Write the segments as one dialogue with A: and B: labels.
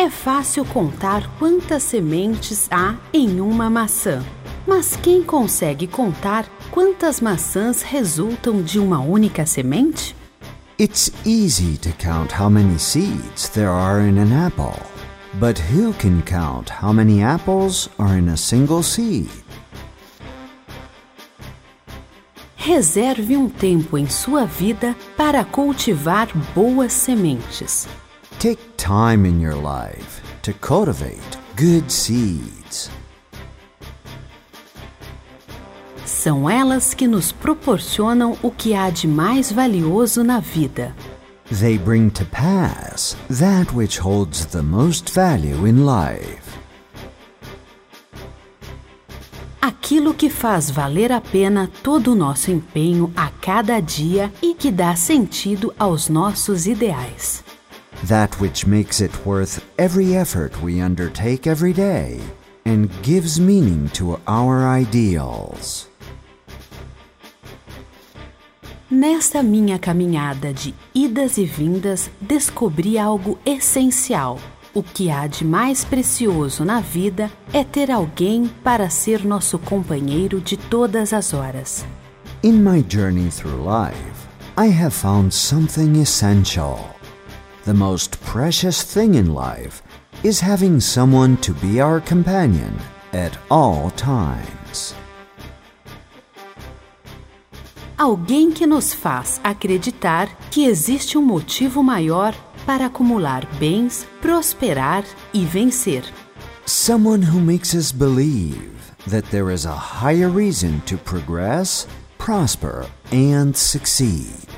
A: É fácil contar quantas sementes há em uma maçã. Mas quem consegue contar quantas maçãs resultam de uma única semente?
B: It's easy to count how many seeds there are in an apple. But who can count how many apples are in a single seed?
A: Reserve um tempo em sua vida para cultivar boas sementes.
B: Take time in your life to cultivate good seeds.
A: São elas que nos proporcionam o que há de mais valioso na vida.
B: They bring to pass that which holds the most value in life.
A: Aquilo que faz valer a pena todo o nosso empenho a cada dia e que dá sentido aos nossos ideais.
B: That which makes it worth every effort we undertake every day and gives meaning to our ideals.
A: Nesta minha caminhada de idas e vindas, descobri algo essencial. O que há de mais precioso na vida é ter alguém para ser nosso companheiro de todas as horas.
B: In my journey through life, I have found something essential. The most precious thing in life is having someone to be our companion at all times.
A: Alguém que nos faz acreditar que existe um motivo maior para acumular bens, prosperar e vencer.
B: Someone who makes us believe that there is a higher reason to progress, prosper, and succeed.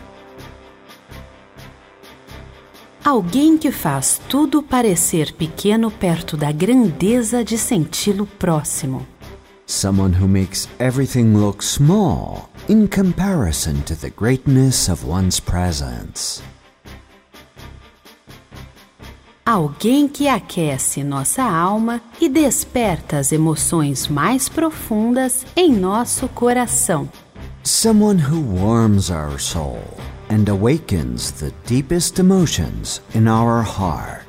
A: Alguém que faz tudo parecer pequeno perto da grandeza de senti-lo próximo.
B: Someone who makes everything look small in comparison to the greatness of one's presence.
A: Alguém que aquece nossa alma e desperta as emoções mais profundas em nosso coração.
B: Someone who warms our soul and awakens the deepest emotions in our heart.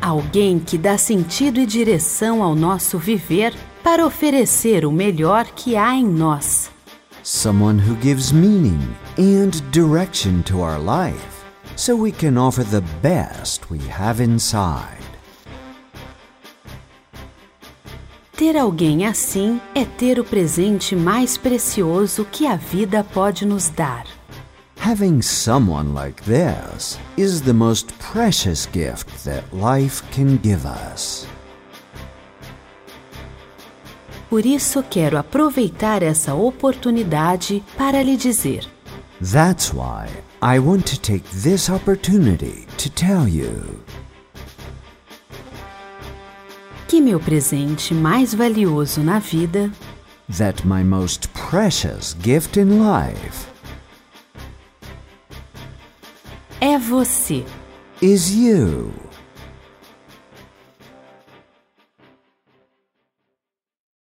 A: Alguém que dá sentido e direção ao nosso viver para oferecer o melhor que há em nós.
B: Someone who gives meaning and direction to our life so we can offer the best we have inside.
A: Ter alguém assim é ter o presente mais precioso que a vida pode nos dar.
B: Having someone like this is the most precious gift that life can give us.
A: Por isso quero aproveitar essa oportunidade para lhe dizer:
B: That's why I want to take this opportunity to tell you
A: que meu presente mais valioso na vida
B: that my most precious gift in life
A: é você.
B: is you.